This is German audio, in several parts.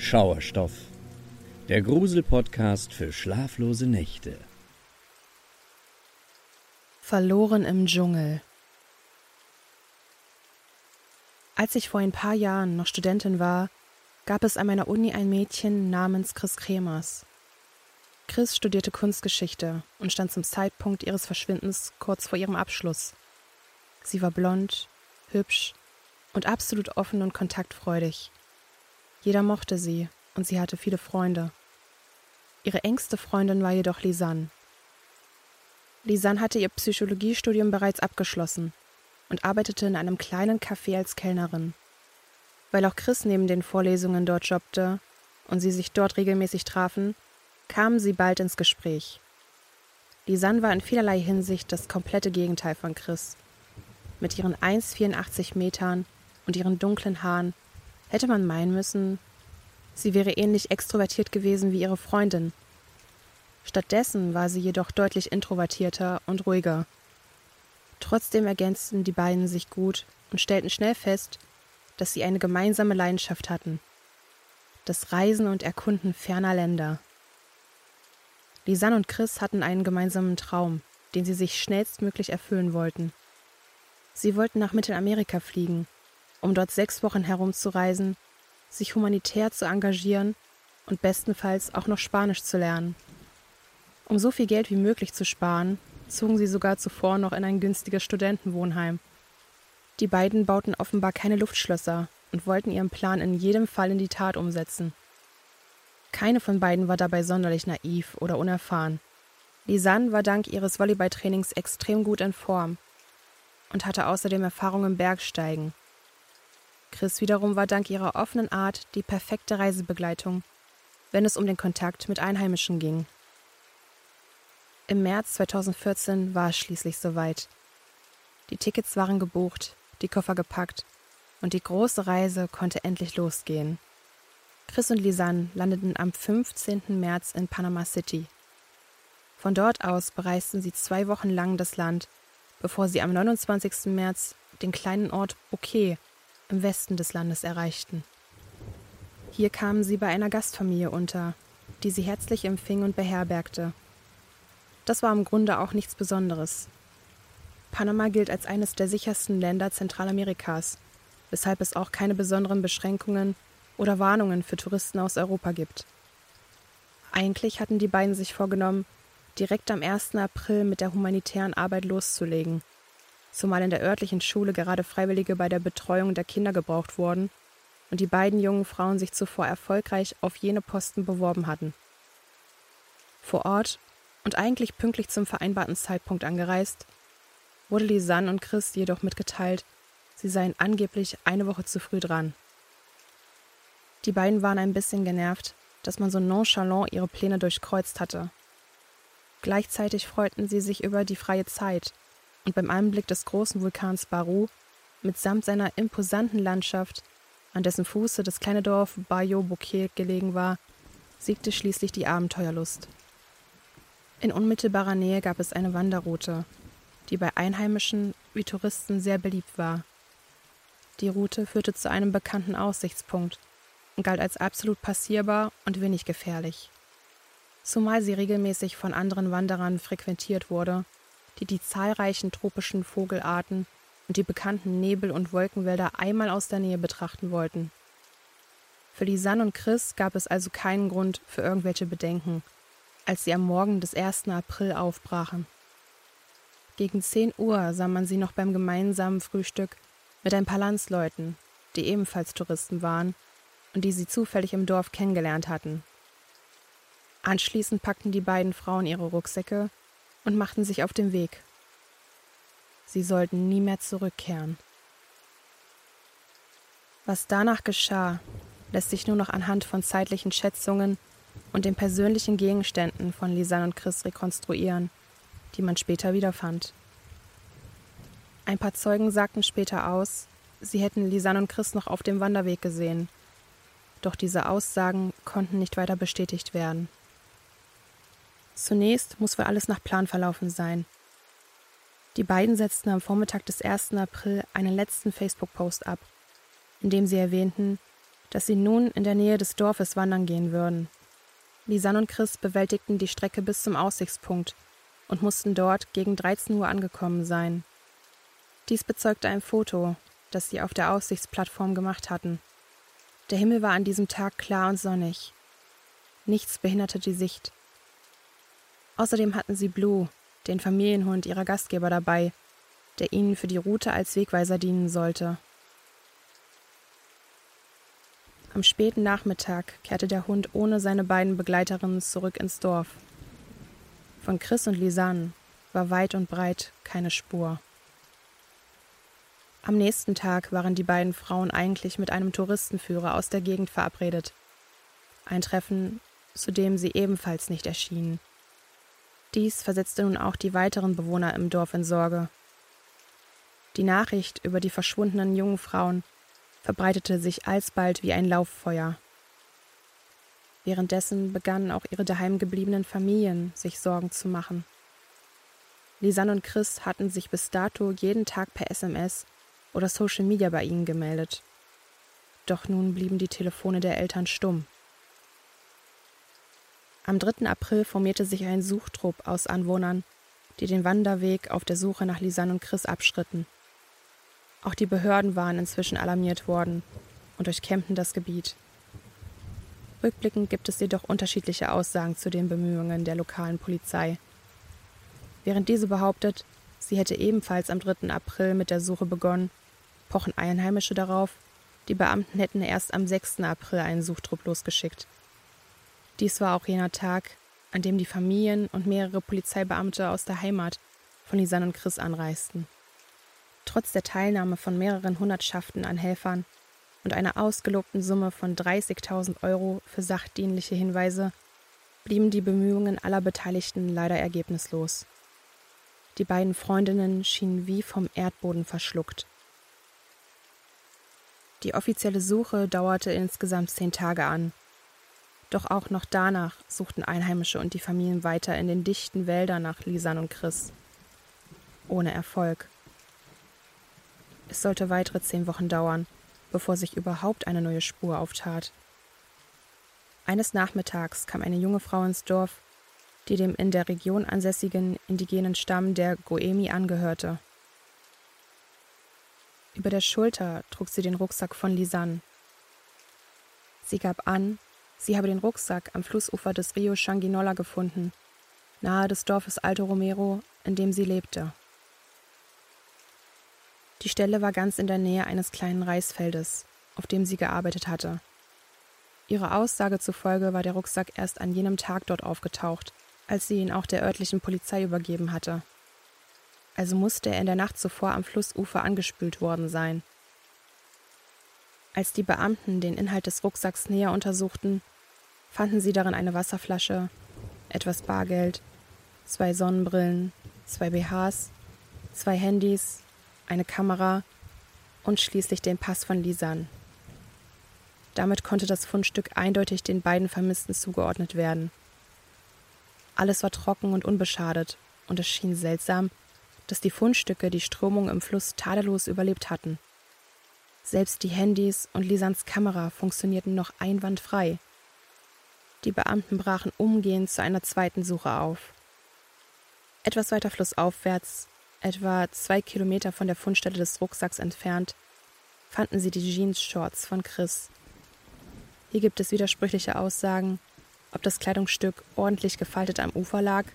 Schauerstoff, der Grusel-Podcast für schlaflose Nächte. Verloren im Dschungel. Als ich vor ein paar Jahren noch Studentin war, gab es an meiner Uni ein Mädchen namens Chris Kremers. Chris studierte Kunstgeschichte und stand zum Zeitpunkt ihres Verschwindens kurz vor ihrem Abschluss. Sie war blond, hübsch und absolut offen und kontaktfreudig. Jeder mochte sie und sie hatte viele Freunde. Ihre engste Freundin war jedoch Lisanne. Lisanne hatte ihr Psychologiestudium bereits abgeschlossen und arbeitete in einem kleinen Café als Kellnerin. Weil auch Chris neben den Vorlesungen dort jobbte und sie sich dort regelmäßig trafen, kamen sie bald ins Gespräch. Lisanne war in vielerlei Hinsicht das komplette Gegenteil von Chris. Mit ihren 1,84 Metern und ihren dunklen Haaren hätte man meinen müssen, sie wäre ähnlich extrovertiert gewesen wie ihre Freundin. Stattdessen war sie jedoch deutlich introvertierter und ruhiger. Trotzdem ergänzten die beiden sich gut und stellten schnell fest, dass sie eine gemeinsame Leidenschaft hatten. Das Reisen und Erkunden ferner Länder. Lisanne und Chris hatten einen gemeinsamen Traum, den sie sich schnellstmöglich erfüllen wollten. Sie wollten nach Mittelamerika fliegen um dort sechs Wochen herumzureisen, sich humanitär zu engagieren und bestenfalls auch noch Spanisch zu lernen. Um so viel Geld wie möglich zu sparen, zogen sie sogar zuvor noch in ein günstiges Studentenwohnheim. Die beiden bauten offenbar keine Luftschlösser und wollten ihren Plan in jedem Fall in die Tat umsetzen. Keine von beiden war dabei sonderlich naiv oder unerfahren. Lisanne war dank ihres Volleyballtrainings extrem gut in Form und hatte außerdem Erfahrung im Bergsteigen, Chris wiederum war dank ihrer offenen Art die perfekte Reisebegleitung, wenn es um den Kontakt mit Einheimischen ging. Im März 2014 war es schließlich soweit. Die Tickets waren gebucht, die Koffer gepackt und die große Reise konnte endlich losgehen. Chris und Lisanne landeten am 15. März in Panama City. Von dort aus bereisten sie zwei Wochen lang das Land, bevor sie am 29. März den kleinen Ort Bouquet im Westen des Landes erreichten. Hier kamen sie bei einer Gastfamilie unter, die sie herzlich empfing und beherbergte. Das war im Grunde auch nichts Besonderes. Panama gilt als eines der sichersten Länder Zentralamerikas, weshalb es auch keine besonderen Beschränkungen oder Warnungen für Touristen aus Europa gibt. Eigentlich hatten die beiden sich vorgenommen, direkt am 1. April mit der humanitären Arbeit loszulegen – zumal in der örtlichen Schule gerade Freiwillige bei der Betreuung der Kinder gebraucht wurden und die beiden jungen Frauen sich zuvor erfolgreich auf jene Posten beworben hatten. Vor Ort und eigentlich pünktlich zum vereinbarten Zeitpunkt angereist, wurde Lisanne und Chris jedoch mitgeteilt, sie seien angeblich eine Woche zu früh dran. Die beiden waren ein bisschen genervt, dass man so nonchalant ihre Pläne durchkreuzt hatte. Gleichzeitig freuten sie sich über die freie Zeit und beim Anblick des großen Vulkans Baru mitsamt seiner imposanten Landschaft, an dessen Fuße das kleine Dorf Bayo Bouquet gelegen war, siegte schließlich die Abenteuerlust. In unmittelbarer Nähe gab es eine Wanderroute, die bei Einheimischen wie Touristen sehr beliebt war. Die Route führte zu einem bekannten Aussichtspunkt und galt als absolut passierbar und wenig gefährlich. Zumal sie regelmäßig von anderen Wanderern frequentiert wurde die die zahlreichen tropischen Vogelarten und die bekannten Nebel- und Wolkenwälder einmal aus der Nähe betrachten wollten. Für Lisanne und Chris gab es also keinen Grund für irgendwelche Bedenken, als sie am Morgen des 1. April aufbrachen. Gegen 10 Uhr sah man sie noch beim gemeinsamen Frühstück mit ein paar Landsleuten, die ebenfalls Touristen waren und die sie zufällig im Dorf kennengelernt hatten. Anschließend packten die beiden Frauen ihre Rucksäcke und machten sich auf den Weg. Sie sollten nie mehr zurückkehren. Was danach geschah, lässt sich nur noch anhand von zeitlichen Schätzungen und den persönlichen Gegenständen von Lisanne und Chris rekonstruieren, die man später wiederfand. Ein paar Zeugen sagten später aus, sie hätten Lisanne und Chris noch auf dem Wanderweg gesehen. Doch diese Aussagen konnten nicht weiter bestätigt werden. Zunächst muss wohl alles nach Plan verlaufen sein. Die beiden setzten am Vormittag des 1. April einen letzten Facebook-Post ab, in dem sie erwähnten, dass sie nun in der Nähe des Dorfes wandern gehen würden. Lisanne und Chris bewältigten die Strecke bis zum Aussichtspunkt und mussten dort gegen 13 Uhr angekommen sein. Dies bezeugte ein Foto, das sie auf der Aussichtsplattform gemacht hatten. Der Himmel war an diesem Tag klar und sonnig. Nichts behinderte die Sicht. Außerdem hatten sie Blue, den Familienhund ihrer Gastgeber, dabei, der ihnen für die Route als Wegweiser dienen sollte. Am späten Nachmittag kehrte der Hund ohne seine beiden Begleiterinnen zurück ins Dorf. Von Chris und Lisanne war weit und breit keine Spur. Am nächsten Tag waren die beiden Frauen eigentlich mit einem Touristenführer aus der Gegend verabredet. Ein Treffen, zu dem sie ebenfalls nicht erschienen. Dies versetzte nun auch die weiteren Bewohner im Dorf in Sorge. Die Nachricht über die verschwundenen jungen Frauen verbreitete sich alsbald wie ein Lauffeuer. Währenddessen begannen auch ihre daheim gebliebenen Familien sich Sorgen zu machen. Lisanne und Chris hatten sich bis dato jeden Tag per SMS oder Social Media bei ihnen gemeldet. Doch nun blieben die Telefone der Eltern stumm. Am 3. April formierte sich ein Suchtrupp aus Anwohnern, die den Wanderweg auf der Suche nach Lisanne und Chris abschritten. Auch die Behörden waren inzwischen alarmiert worden und durchkämmten das Gebiet. Rückblickend gibt es jedoch unterschiedliche Aussagen zu den Bemühungen der lokalen Polizei. Während diese behauptet, sie hätte ebenfalls am 3. April mit der Suche begonnen, pochen Einheimische darauf, die Beamten hätten erst am 6. April einen Suchtrupp losgeschickt. Dies war auch jener Tag, an dem die Familien und mehrere Polizeibeamte aus der Heimat von Lisanne und Chris anreisten. Trotz der Teilnahme von mehreren Hundertschaften an Helfern und einer ausgelobten Summe von 30.000 Euro für sachdienliche Hinweise blieben die Bemühungen aller Beteiligten leider ergebnislos. Die beiden Freundinnen schienen wie vom Erdboden verschluckt. Die offizielle Suche dauerte insgesamt zehn Tage an. Doch auch noch danach suchten Einheimische und die Familien weiter in den dichten Wäldern nach Lisan und Chris. Ohne Erfolg. Es sollte weitere zehn Wochen dauern, bevor sich überhaupt eine neue Spur auftat. Eines Nachmittags kam eine junge Frau ins Dorf, die dem in der Region ansässigen indigenen Stamm der Goemi angehörte. Über der Schulter trug sie den Rucksack von Lisanne. Sie gab an, sie habe den Rucksack am Flussufer des Rio Shanginola gefunden, nahe des Dorfes Alto Romero, in dem sie lebte. Die Stelle war ganz in der Nähe eines kleinen Reisfeldes, auf dem sie gearbeitet hatte. Ihrer Aussage zufolge war der Rucksack erst an jenem Tag dort aufgetaucht, als sie ihn auch der örtlichen Polizei übergeben hatte. Also musste er in der Nacht zuvor am Flussufer angespült worden sein. Als die Beamten den Inhalt des Rucksacks näher untersuchten, fanden sie darin eine Wasserflasche, etwas Bargeld, zwei Sonnenbrillen, zwei BHs, zwei Handys eine Kamera und schließlich den Pass von Lisanne. Damit konnte das Fundstück eindeutig den beiden Vermissten zugeordnet werden. Alles war trocken und unbeschadet, und es schien seltsam, dass die Fundstücke die Strömung im Fluss tadellos überlebt hatten. Selbst die Handys und Lisans Kamera funktionierten noch einwandfrei. Die Beamten brachen umgehend zu einer zweiten Suche auf. Etwas weiter flussaufwärts Etwa zwei Kilometer von der Fundstelle des Rucksacks entfernt fanden sie die Jeans-Shorts von Chris. Hier gibt es widersprüchliche Aussagen, ob das Kleidungsstück ordentlich gefaltet am Ufer lag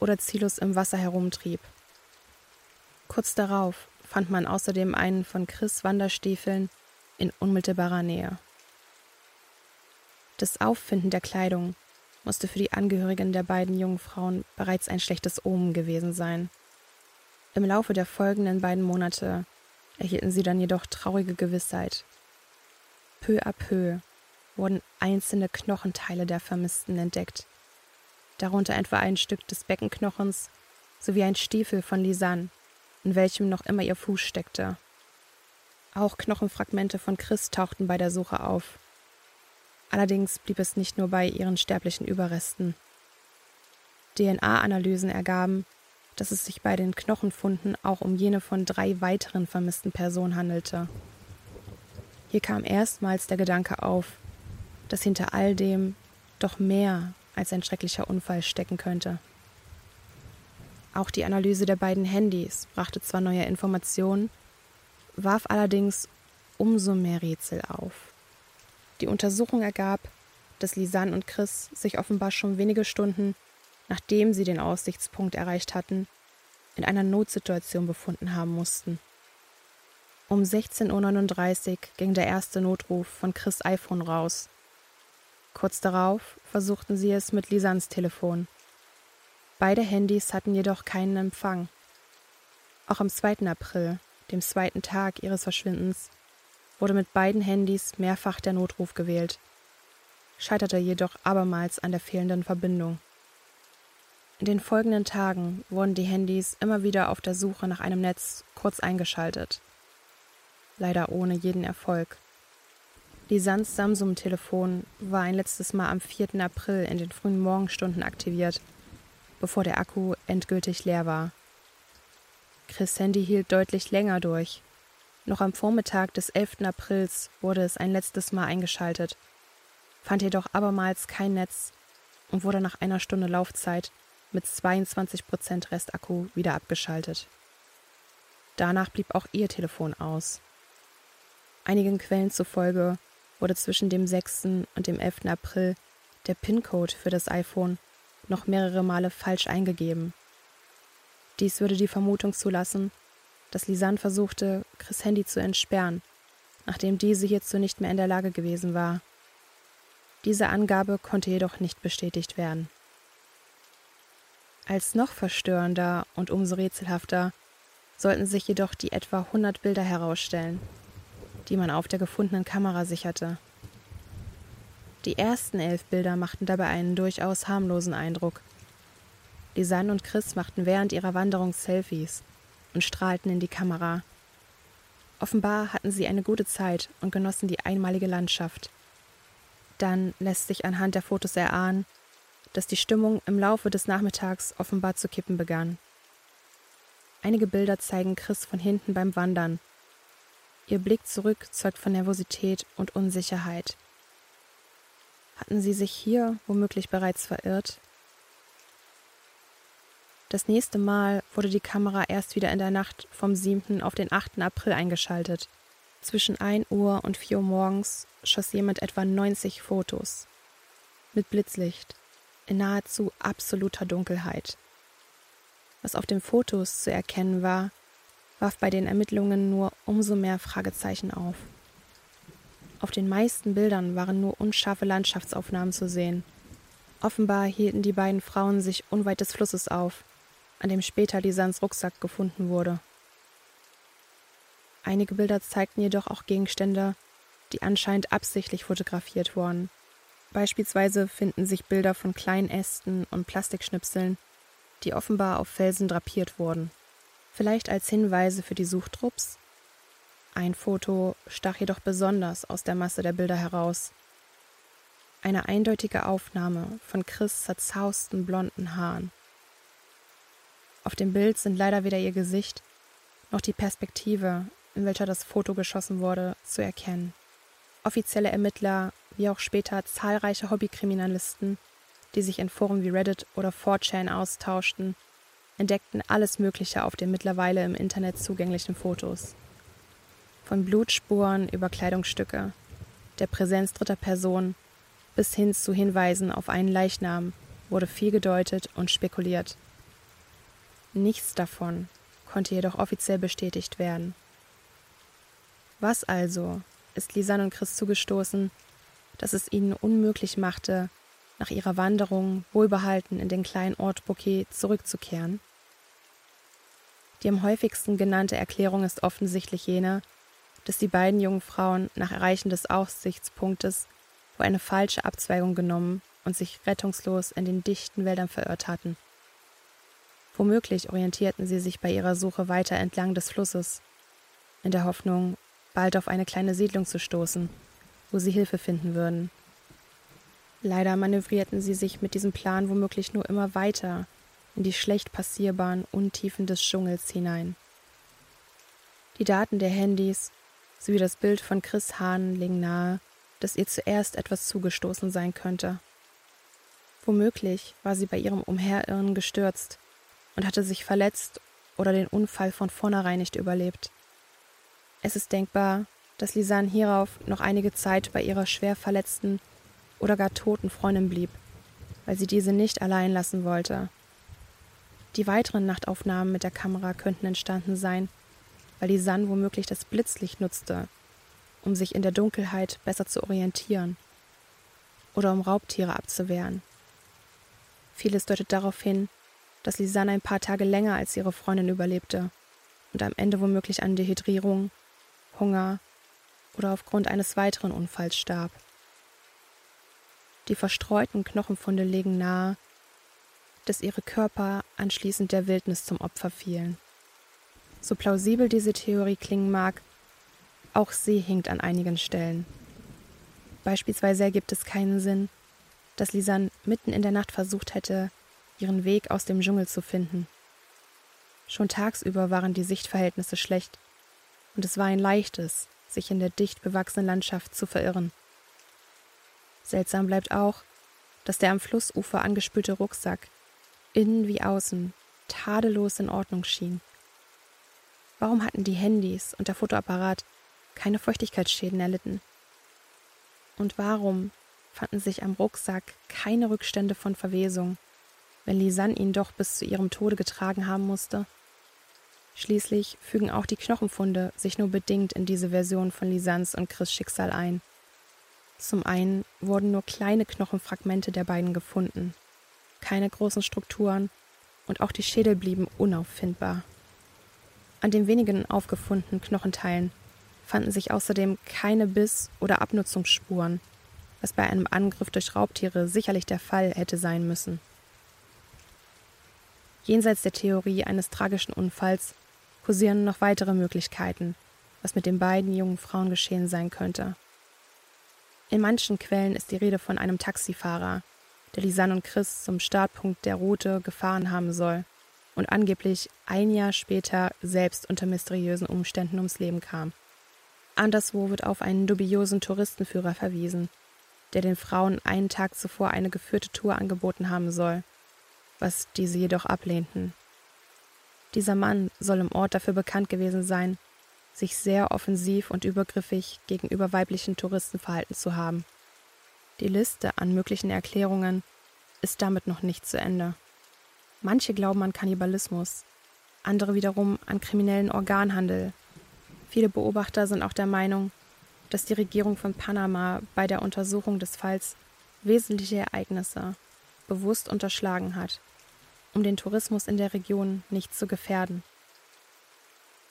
oder ziellos im Wasser herumtrieb. Kurz darauf fand man außerdem einen von Chris Wanderstiefeln in unmittelbarer Nähe. Das Auffinden der Kleidung musste für die Angehörigen der beiden jungen Frauen bereits ein schlechtes Omen gewesen sein. Im Laufe der folgenden beiden Monate erhielten sie dann jedoch traurige Gewissheit. Peu à peu wurden einzelne Knochenteile der Vermissten entdeckt, darunter etwa ein Stück des Beckenknochens sowie ein Stiefel von Lisanne, in welchem noch immer ihr Fuß steckte. Auch Knochenfragmente von Chris tauchten bei der Suche auf. Allerdings blieb es nicht nur bei ihren sterblichen Überresten. DNA-Analysen ergaben, dass es sich bei den Knochenfunden auch um jene von drei weiteren vermissten Personen handelte. Hier kam erstmals der Gedanke auf, dass hinter all dem doch mehr als ein schrecklicher Unfall stecken könnte. Auch die Analyse der beiden Handys brachte zwar neue Informationen, warf allerdings umso mehr Rätsel auf. Die Untersuchung ergab, dass Lisanne und Chris sich offenbar schon wenige Stunden, nachdem sie den Aussichtspunkt erreicht hatten, in einer Notsituation befunden haben mussten. Um 16.39 Uhr ging der erste Notruf von Chris iPhone raus. Kurz darauf versuchten sie es mit Lisans Telefon. Beide Handys hatten jedoch keinen Empfang. Auch am 2. April, dem zweiten Tag ihres Verschwindens, wurde mit beiden Handys mehrfach der Notruf gewählt, scheiterte jedoch abermals an der fehlenden Verbindung. In den folgenden Tagen wurden die Handys immer wieder auf der Suche nach einem Netz kurz eingeschaltet. Leider ohne jeden Erfolg. Lisans Samsung-Telefon war ein letztes Mal am 4. April in den frühen Morgenstunden aktiviert, bevor der Akku endgültig leer war. Chris Handy hielt deutlich länger durch. Noch am Vormittag des 11. Aprils wurde es ein letztes Mal eingeschaltet, fand jedoch abermals kein Netz und wurde nach einer Stunde Laufzeit mit 22% Restakku wieder abgeschaltet. Danach blieb auch ihr Telefon aus. Einigen Quellen zufolge wurde zwischen dem 6. und dem 11. April der PIN-Code für das iPhone noch mehrere Male falsch eingegeben. Dies würde die Vermutung zulassen, dass Lisanne versuchte, Chris Handy zu entsperren, nachdem diese hierzu nicht mehr in der Lage gewesen war. Diese Angabe konnte jedoch nicht bestätigt werden. Als noch verstörender und umso rätselhafter sollten sich jedoch die etwa 100 Bilder herausstellen, die man auf der gefundenen Kamera sicherte. Die ersten elf Bilder machten dabei einen durchaus harmlosen Eindruck. Lisanne und Chris machten während ihrer Wanderung Selfies und strahlten in die Kamera. Offenbar hatten sie eine gute Zeit und genossen die einmalige Landschaft. Dann lässt sich anhand der Fotos erahnen, dass die Stimmung im Laufe des Nachmittags offenbar zu kippen begann. Einige Bilder zeigen Chris von hinten beim Wandern. Ihr Blick zurück zeugt von Nervosität und Unsicherheit. Hatten sie sich hier womöglich bereits verirrt? Das nächste Mal wurde die Kamera erst wieder in der Nacht vom 7. auf den 8. April eingeschaltet. Zwischen 1 Uhr und 4 Uhr morgens schoss jemand etwa 90 Fotos. Mit Blitzlicht, in nahezu absoluter Dunkelheit. Was auf den Fotos zu erkennen war, warf bei den Ermittlungen nur umso mehr Fragezeichen auf. Auf den meisten Bildern waren nur unscharfe Landschaftsaufnahmen zu sehen. Offenbar hielten die beiden Frauen sich unweit des Flusses auf, an dem später Lisans Rucksack gefunden wurde. Einige Bilder zeigten jedoch auch Gegenstände, die anscheinend absichtlich fotografiert wurden. Beispielsweise finden sich Bilder von kleinen Ästen und Plastikschnipseln, die offenbar auf Felsen drapiert wurden. Vielleicht als Hinweise für die Suchtrupps ein Foto stach jedoch besonders aus der Masse der Bilder heraus. Eine eindeutige Aufnahme von Chris zerzausten blonden Haaren. Auf dem Bild sind leider weder ihr Gesicht noch die Perspektive, in welcher das Foto geschossen wurde, zu erkennen. Offizielle Ermittler, wie auch später zahlreiche Hobbykriminalisten, die sich in Foren wie Reddit oder 4chan austauschten, entdeckten alles Mögliche auf den mittlerweile im Internet zugänglichen Fotos. Von Blutspuren über Kleidungsstücke, der Präsenz dritter Personen bis hin zu Hinweisen auf einen Leichnam wurde viel gedeutet und spekuliert. Nichts davon konnte jedoch offiziell bestätigt werden. Was also ist Lisanne und Chris zugestoßen, dass es ihnen unmöglich machte, nach ihrer Wanderung wohlbehalten in den kleinen Ort Bouquet zurückzukehren? Die am häufigsten genannte Erklärung ist offensichtlich jene, dass die beiden jungen Frauen nach Erreichen des Aussichtspunktes wohl eine falsche Abzweigung genommen und sich rettungslos in den dichten Wäldern verirrt hatten. Womöglich orientierten sie sich bei ihrer Suche weiter entlang des Flusses, in der Hoffnung, bald auf eine kleine Siedlung zu stoßen, wo sie Hilfe finden würden. Leider manövrierten sie sich mit diesem Plan womöglich nur immer weiter in die schlecht passierbaren Untiefen des Dschungels hinein. Die Daten der Handys sowie das Bild von Chris Hahn legen nahe, dass ihr zuerst etwas zugestoßen sein könnte. Womöglich war sie bei ihrem Umherirren gestürzt und hatte sich verletzt oder den Unfall von vornherein nicht überlebt. Es ist denkbar, dass Lisanne hierauf noch einige Zeit bei ihrer schwer verletzten oder gar toten Freundin blieb, weil sie diese nicht allein lassen wollte. Die weiteren Nachtaufnahmen mit der Kamera könnten entstanden sein, weil Lisanne womöglich das Blitzlicht nutzte, um sich in der Dunkelheit besser zu orientieren oder um Raubtiere abzuwehren. Vieles deutet darauf hin, dass Lisanne ein paar Tage länger als ihre Freundin überlebte und am Ende womöglich an Dehydrierung, Hunger oder aufgrund eines weiteren Unfalls starb. Die verstreuten Knochenfunde legen nahe, dass ihre Körper anschließend der Wildnis zum Opfer fielen. So plausibel diese Theorie klingen mag, auch sie hinkt an einigen Stellen. Beispielsweise ergibt es keinen Sinn, dass Lisanne mitten in der Nacht versucht hätte, ihren Weg aus dem Dschungel zu finden. Schon tagsüber waren die Sichtverhältnisse schlecht, und es war ein leichtes, sich in der dicht bewachsenen Landschaft zu verirren. Seltsam bleibt auch, dass der am Flussufer angespülte Rucksack innen wie außen tadellos in Ordnung schien. Warum hatten die Handys und der Fotoapparat keine Feuchtigkeitsschäden erlitten? Und warum fanden sich am Rucksack keine Rückstände von Verwesung, wenn Lisanne ihn doch bis zu ihrem Tode getragen haben musste? Schließlich fügen auch die Knochenfunde sich nur bedingt in diese Version von Lisannes und Chris Schicksal ein. Zum einen wurden nur kleine Knochenfragmente der beiden gefunden, keine großen Strukturen und auch die Schädel blieben unauffindbar. An den wenigen aufgefundenen Knochenteilen fanden sich außerdem keine Biss- oder Abnutzungsspuren, was bei einem Angriff durch Raubtiere sicherlich der Fall hätte sein müssen. Jenseits der Theorie eines tragischen Unfalls kursieren noch weitere Möglichkeiten, was mit den beiden jungen Frauen geschehen sein könnte. In manchen Quellen ist die Rede von einem Taxifahrer, der Lisanne und Chris zum Startpunkt der Route gefahren haben soll und angeblich ein Jahr später selbst unter mysteriösen Umständen ums Leben kam. Anderswo wird auf einen dubiosen Touristenführer verwiesen, der den Frauen einen Tag zuvor eine geführte Tour angeboten haben soll, was diese jedoch ablehnten. Dieser Mann soll im Ort dafür bekannt gewesen sein, sich sehr offensiv und übergriffig gegenüber weiblichen Touristen verhalten zu haben. Die Liste an möglichen Erklärungen ist damit noch nicht zu Ende. Manche glauben an Kannibalismus, andere wiederum an kriminellen Organhandel. Viele Beobachter sind auch der Meinung, dass die Regierung von Panama bei der Untersuchung des Falls wesentliche Ereignisse bewusst unterschlagen hat um den Tourismus in der Region nicht zu gefährden.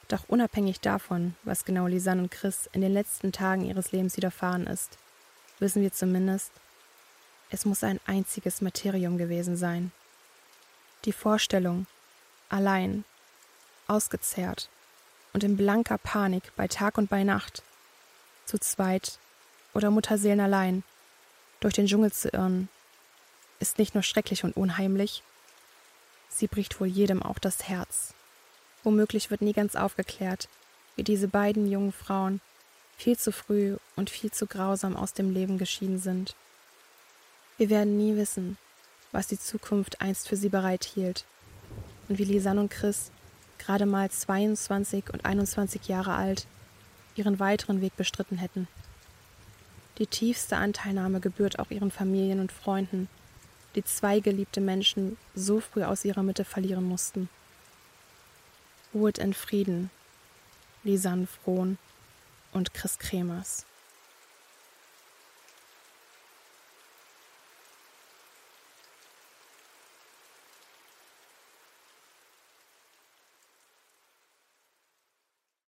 Doch unabhängig davon, was genau Lisanne und Chris in den letzten Tagen ihres Lebens widerfahren ist, wissen wir zumindest, es muss ein einziges Materium gewesen sein. Die Vorstellung, allein, ausgezehrt. Und in blanker Panik bei Tag und bei Nacht, zu zweit. Oder Mutterseelen allein, durch den Dschungel zu irren, ist nicht nur schrecklich und unheimlich, Sie bricht wohl jedem auch das Herz. Womöglich wird nie ganz aufgeklärt, wie diese beiden jungen Frauen viel zu früh und viel zu grausam aus dem Leben geschieden sind. Wir werden nie wissen, was die Zukunft einst für sie bereithielt und wie Lisanne und Chris, gerade mal 22 und 21 Jahre alt, ihren weiteren Weg bestritten hätten. Die tiefste Anteilnahme gebührt auch ihren Familien und Freunden, die zwei geliebte Menschen so früh aus ihrer Mitte verlieren mussten. Ruhet in Frieden, Lisanne Frohn und Chris Kremers.